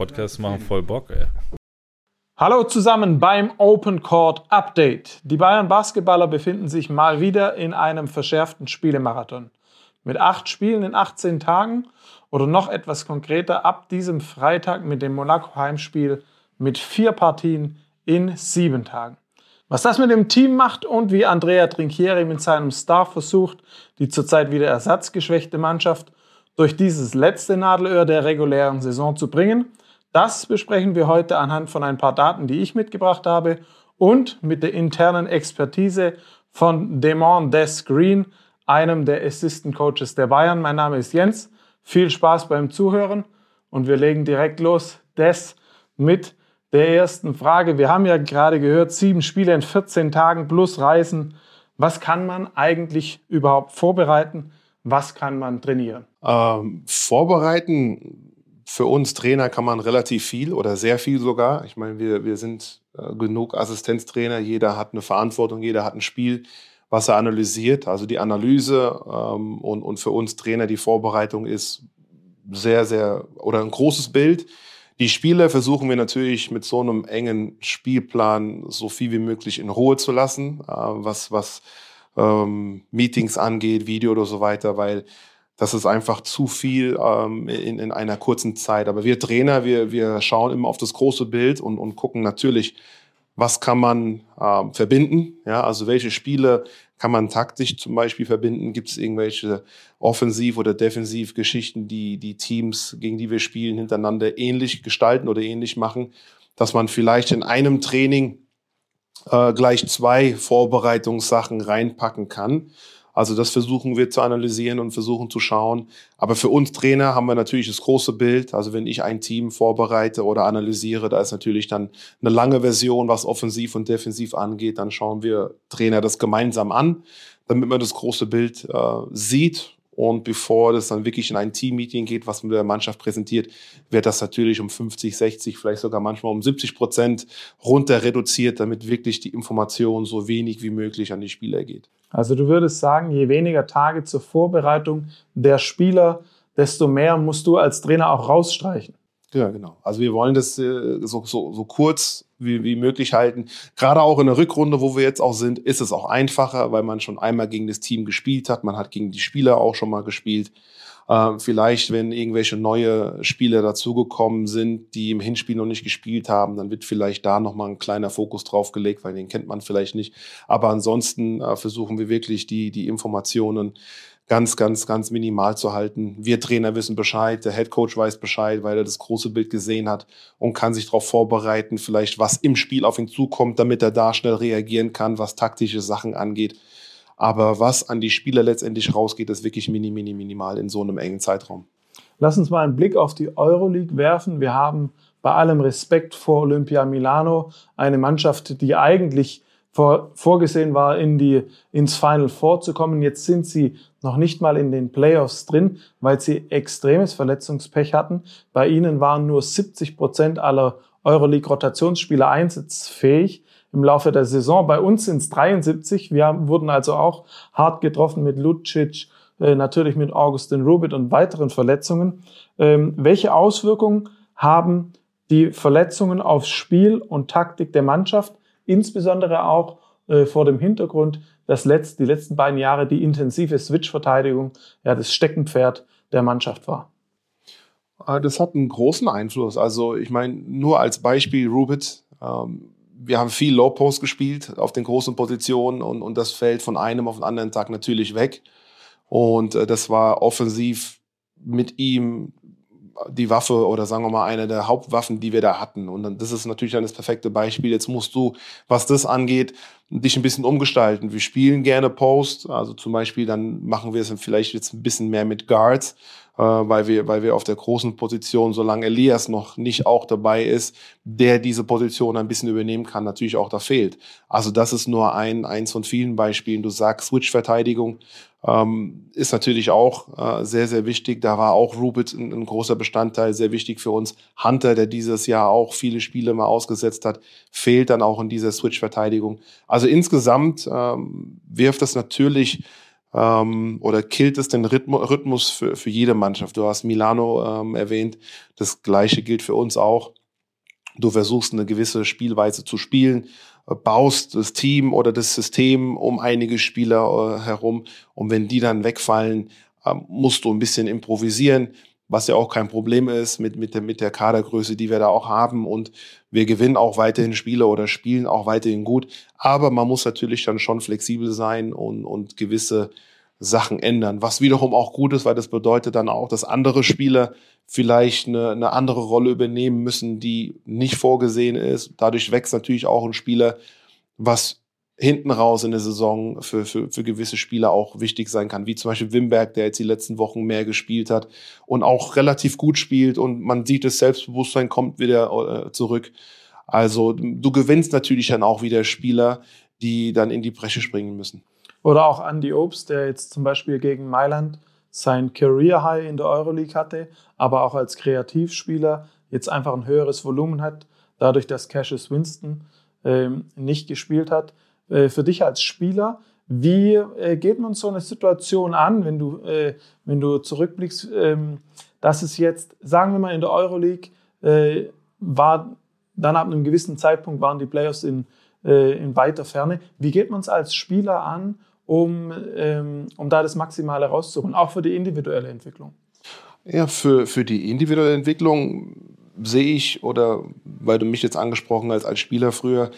Podcasts machen voll Bock, ey. Hallo zusammen beim Open Court Update. Die Bayern Basketballer befinden sich mal wieder in einem verschärften Spielemarathon. Mit acht Spielen in 18 Tagen oder noch etwas konkreter ab diesem Freitag mit dem Monaco Heimspiel mit vier Partien in sieben Tagen. Was das mit dem Team macht und wie Andrea Trinchieri mit seinem Staff versucht, die zurzeit wieder ersatzgeschwächte Mannschaft durch dieses letzte Nadelöhr der regulären Saison zu bringen, das besprechen wir heute anhand von ein paar Daten, die ich mitgebracht habe und mit der internen Expertise von Demon Des Green, einem der Assistant Coaches der Bayern. Mein Name ist Jens. Viel Spaß beim Zuhören und wir legen direkt los. Des mit der ersten Frage. Wir haben ja gerade gehört, sieben Spiele in 14 Tagen plus Reisen. Was kann man eigentlich überhaupt vorbereiten? Was kann man trainieren? Ähm, vorbereiten für uns Trainer kann man relativ viel oder sehr viel sogar. Ich meine, wir, wir sind äh, genug Assistenztrainer. Jeder hat eine Verantwortung, jeder hat ein Spiel, was er analysiert. Also die Analyse ähm, und, und für uns Trainer die Vorbereitung ist sehr, sehr oder ein großes Bild. Die Spiele versuchen wir natürlich mit so einem engen Spielplan so viel wie möglich in Ruhe zu lassen, äh, was, was ähm, Meetings angeht, Video oder so weiter, weil das ist einfach zu viel ähm, in, in einer kurzen Zeit. Aber wir Trainer, wir, wir schauen immer auf das große Bild und, und gucken natürlich, was kann man ähm, verbinden. Ja, also welche Spiele kann man taktisch zum Beispiel verbinden? Gibt es irgendwelche Offensiv- oder Defensivgeschichten, die die Teams, gegen die wir spielen, hintereinander ähnlich gestalten oder ähnlich machen, dass man vielleicht in einem Training äh, gleich zwei Vorbereitungssachen reinpacken kann also das versuchen wir zu analysieren und versuchen zu schauen. Aber für uns Trainer haben wir natürlich das große Bild. Also wenn ich ein Team vorbereite oder analysiere, da ist natürlich dann eine lange Version, was offensiv und defensiv angeht. Dann schauen wir Trainer das gemeinsam an, damit man das große Bild äh, sieht und bevor das dann wirklich in ein Team-Meeting geht, was man der Mannschaft präsentiert, wird das natürlich um 50, 60, vielleicht sogar manchmal um 70 Prozent runter reduziert, damit wirklich die Information so wenig wie möglich an die Spieler geht. Also du würdest sagen, je weniger Tage zur Vorbereitung der Spieler, desto mehr musst du als Trainer auch rausstreichen. Ja, genau. Also wir wollen das äh, so, so, so kurz wie, wie möglich halten. Gerade auch in der Rückrunde, wo wir jetzt auch sind, ist es auch einfacher, weil man schon einmal gegen das Team gespielt hat. Man hat gegen die Spieler auch schon mal gespielt. Äh, vielleicht, wenn irgendwelche neue Spieler dazugekommen sind, die im Hinspiel noch nicht gespielt haben, dann wird vielleicht da nochmal ein kleiner Fokus drauf gelegt, weil den kennt man vielleicht nicht. Aber ansonsten äh, versuchen wir wirklich die, die Informationen ganz, ganz, ganz minimal zu halten. Wir Trainer wissen Bescheid, der Head Coach weiß Bescheid, weil er das große Bild gesehen hat und kann sich darauf vorbereiten, vielleicht was im Spiel auf ihn zukommt, damit er da schnell reagieren kann, was taktische Sachen angeht. Aber was an die Spieler letztendlich rausgeht, ist wirklich mini, mini, minimal in so einem engen Zeitraum. Lass uns mal einen Blick auf die Euroleague werfen. Wir haben bei allem Respekt vor Olympia Milano eine Mannschaft, die eigentlich vor, vorgesehen war, in die, ins Final Four zu kommen. Jetzt sind sie noch nicht mal in den Playoffs drin, weil sie extremes Verletzungspech hatten. Bei ihnen waren nur 70 Prozent aller Euroleague-Rotationsspieler einsatzfähig im Laufe der Saison. Bei uns sind es 73. Wir wurden also auch hart getroffen mit Lucic, äh, natürlich mit Augustin Rubit und weiteren Verletzungen. Ähm, welche Auswirkungen haben die Verletzungen aufs Spiel und Taktik der Mannschaft? Insbesondere auch äh, vor dem Hintergrund, dass letzt, die letzten beiden Jahre die intensive Switch-Verteidigung ja das Steckenpferd der Mannschaft war. Ah, das hat einen großen Einfluss. Also ich meine, nur als Beispiel Rubit, ähm, wir haben viel Low Post gespielt auf den großen Positionen und, und das fällt von einem auf den anderen Tag natürlich weg. Und äh, das war offensiv mit ihm die Waffe oder sagen wir mal eine der Hauptwaffen, die wir da hatten. Und dann, das ist natürlich dann das perfekte Beispiel. Jetzt musst du, was das angeht, dich ein bisschen umgestalten. Wir spielen gerne Post, also zum Beispiel dann machen wir es vielleicht jetzt ein bisschen mehr mit Guards, äh, weil wir, weil wir auf der großen Position, solange Elias noch nicht auch dabei ist, der diese Position ein bisschen übernehmen kann, natürlich auch da fehlt. Also das ist nur ein, eins von vielen Beispielen. Du sagst Switch-Verteidigung, ähm, ist natürlich auch äh, sehr, sehr wichtig. Da war auch Rubit ein, ein, großer Bestandteil, sehr wichtig für uns. Hunter, der dieses Jahr auch viele Spiele mal ausgesetzt hat, fehlt dann auch in dieser Switch-Verteidigung. Also insgesamt ähm, wirft das natürlich ähm, oder killt es den Rhythmus für, für jede Mannschaft. Du hast Milano ähm, erwähnt, das gleiche gilt für uns auch. Du versuchst eine gewisse Spielweise zu spielen, äh, baust das Team oder das System um einige Spieler äh, herum und wenn die dann wegfallen, äh, musst du ein bisschen improvisieren was ja auch kein Problem ist mit, mit, der, mit der Kadergröße, die wir da auch haben. Und wir gewinnen auch weiterhin Spiele oder spielen auch weiterhin gut. Aber man muss natürlich dann schon flexibel sein und, und gewisse Sachen ändern, was wiederum auch gut ist, weil das bedeutet dann auch, dass andere Spieler vielleicht eine, eine andere Rolle übernehmen müssen, die nicht vorgesehen ist. Dadurch wächst natürlich auch ein Spieler, was hinten raus in der Saison für, für, für gewisse Spieler auch wichtig sein kann, wie zum Beispiel Wimberg, der jetzt die letzten Wochen mehr gespielt hat und auch relativ gut spielt und man sieht, das Selbstbewusstsein kommt wieder äh, zurück. Also du gewinnst natürlich dann auch wieder Spieler, die dann in die Bresche springen müssen. Oder auch Andy Obst, der jetzt zum Beispiel gegen Mailand sein Career High in der Euroleague hatte, aber auch als Kreativspieler jetzt einfach ein höheres Volumen hat, dadurch, dass Cassius Winston ähm, nicht gespielt hat. Äh, für dich als Spieler. Wie äh, geht man so eine Situation an, wenn du, äh, wenn du zurückblickst, ähm, dass es jetzt, sagen wir mal, in der Euroleague war, dann ab einem gewissen Zeitpunkt waren die Playoffs in, in weiter Ferne. Wie geht man es als Spieler an, um, ähm, um da das Maximale rauszuholen, auch für die individuelle Entwicklung? Ja, für, für die individuelle Entwicklung sehe ich, oder weil du mich jetzt angesprochen hast als Spieler früher,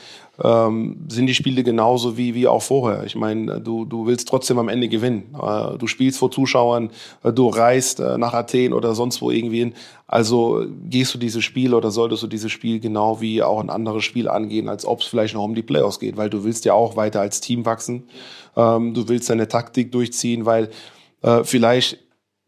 ähm, sind die Spiele genauso wie, wie auch vorher. Ich meine, du, du willst trotzdem am Ende gewinnen. Äh, du spielst vor Zuschauern, äh, du reist äh, nach Athen oder sonst wo irgendwie hin. Also gehst du dieses Spiel oder solltest du dieses Spiel genau wie auch ein anderes Spiel angehen, als ob es vielleicht noch um die Playoffs geht, weil du willst ja auch weiter als Team wachsen. Ähm, du willst deine Taktik durchziehen, weil äh, vielleicht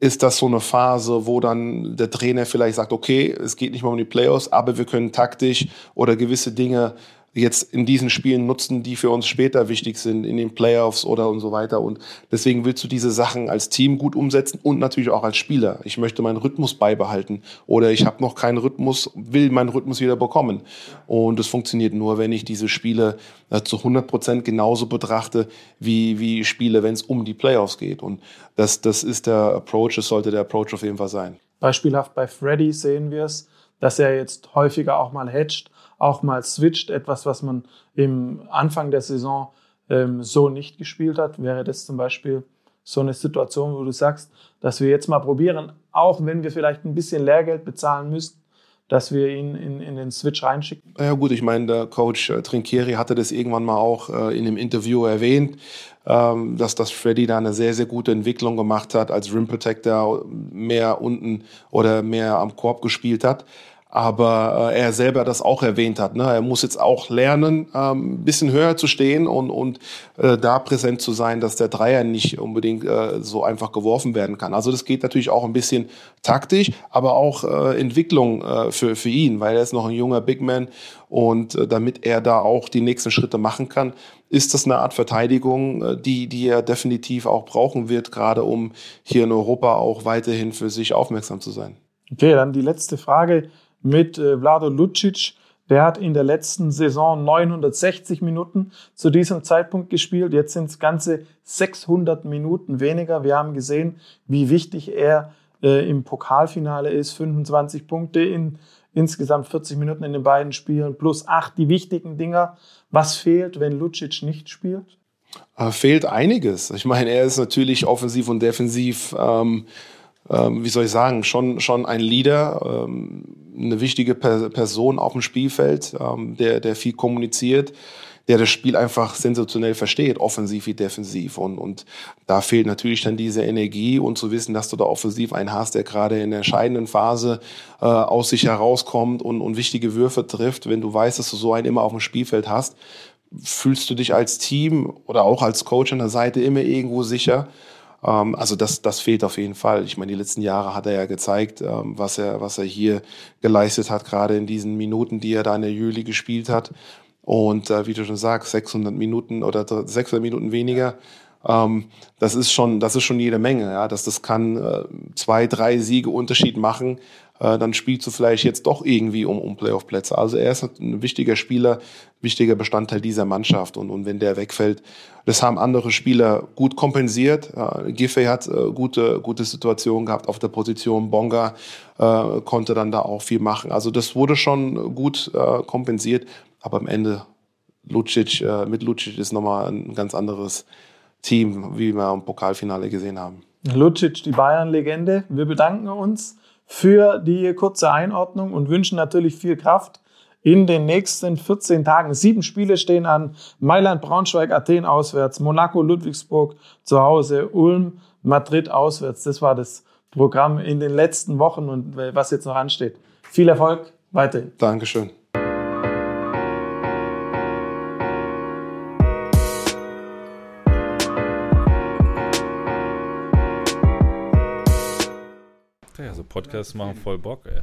ist das so eine Phase, wo dann der Trainer vielleicht sagt, okay, es geht nicht mehr um die Playoffs, aber wir können taktisch oder gewisse Dinge jetzt in diesen Spielen nutzen, die für uns später wichtig sind, in den Playoffs oder und so weiter. Und deswegen willst du diese Sachen als Team gut umsetzen und natürlich auch als Spieler. Ich möchte meinen Rhythmus beibehalten oder ich habe noch keinen Rhythmus, will meinen Rhythmus wieder bekommen. Und das funktioniert nur, wenn ich diese Spiele äh, zu 100 Prozent genauso betrachte wie, wie Spiele, wenn es um die Playoffs geht. Und das, das ist der Approach, das sollte der Approach auf jeden Fall sein. Beispielhaft bei Freddy sehen wir es, dass er jetzt häufiger auch mal hedgt auch mal switcht, etwas, was man im Anfang der Saison ähm, so nicht gespielt hat, wäre das zum Beispiel so eine Situation, wo du sagst, dass wir jetzt mal probieren, auch wenn wir vielleicht ein bisschen Lehrgeld bezahlen müssen, dass wir ihn in, in den Switch reinschicken? Ja gut, ich meine, der Coach äh, Trinkieri hatte das irgendwann mal auch äh, in dem Interview erwähnt, ähm, dass das Freddy da eine sehr, sehr gute Entwicklung gemacht hat, als Rim Protector mehr unten oder mehr am Korb gespielt hat aber äh, er selber das auch erwähnt hat. Ne? Er muss jetzt auch lernen, ähm, ein bisschen höher zu stehen und, und äh, da präsent zu sein, dass der Dreier nicht unbedingt äh, so einfach geworfen werden kann. Also das geht natürlich auch ein bisschen taktisch, aber auch äh, Entwicklung äh, für, für ihn, weil er ist noch ein junger Big Man und äh, damit er da auch die nächsten Schritte machen kann, ist das eine Art Verteidigung, äh, die, die er definitiv auch brauchen wird, gerade um hier in Europa auch weiterhin für sich aufmerksam zu sein. Okay, dann die letzte Frage mit äh, Vlado Lucic. Der hat in der letzten Saison 960 Minuten zu diesem Zeitpunkt gespielt. Jetzt sind es ganze 600 Minuten weniger. Wir haben gesehen, wie wichtig er äh, im Pokalfinale ist. 25 Punkte in insgesamt 40 Minuten in den beiden Spielen plus acht die wichtigen Dinger. Was fehlt, wenn Lucic nicht spielt? Äh, fehlt einiges. Ich meine, er ist natürlich offensiv und defensiv ähm, ähm, wie soll ich sagen, schon, schon ein Leader, ähm, eine wichtige per Person auf dem Spielfeld, ähm, der, der viel kommuniziert, der das Spiel einfach sensationell versteht, offensiv wie defensiv. Und, und da fehlt natürlich dann diese Energie und zu wissen, dass du da offensiv einen hast, der gerade in der entscheidenden Phase äh, aus sich herauskommt und, und wichtige Würfe trifft. Wenn du weißt, dass du so einen immer auf dem Spielfeld hast, fühlst du dich als Team oder auch als Coach an der Seite immer irgendwo sicher. Ähm, also das, das fehlt auf jeden Fall. Ich meine, die letzten Jahre hat er ja gezeigt, ähm, was, er, was er hier geleistet hat, gerade in diesen Minuten, die er da in der Juli gespielt hat. Und äh, wie du schon sagst, 600 Minuten oder 600 Minuten weniger. Ähm, das ist schon, das ist schon jede Menge. Ja, dass das kann äh, zwei, drei Siege Unterschied machen. Äh, dann spielst du vielleicht jetzt doch irgendwie um, um Playoff-Plätze. Also er ist ein wichtiger Spieler, wichtiger Bestandteil dieser Mannschaft. Und, und wenn der wegfällt, das haben andere Spieler gut kompensiert. Äh, Giffey hat äh, gute, gute Situationen gehabt auf der Position. Bonga äh, konnte dann da auch viel machen. Also das wurde schon gut äh, kompensiert. Aber am Ende Lucic, äh, mit Lucic ist nochmal ein ganz anderes Team, wie wir im Pokalfinale gesehen haben. Lucic, die Bayern-Legende. Wir bedanken uns für die kurze Einordnung und wünschen natürlich viel Kraft in den nächsten 14 Tagen. Sieben Spiele stehen an. Mailand, Braunschweig, Athen auswärts, Monaco, Ludwigsburg zu Hause, Ulm, Madrid auswärts. Das war das Programm in den letzten Wochen und was jetzt noch ansteht. Viel Erfolg weiterhin. Dankeschön. Podcasts machen voll Bock, ey.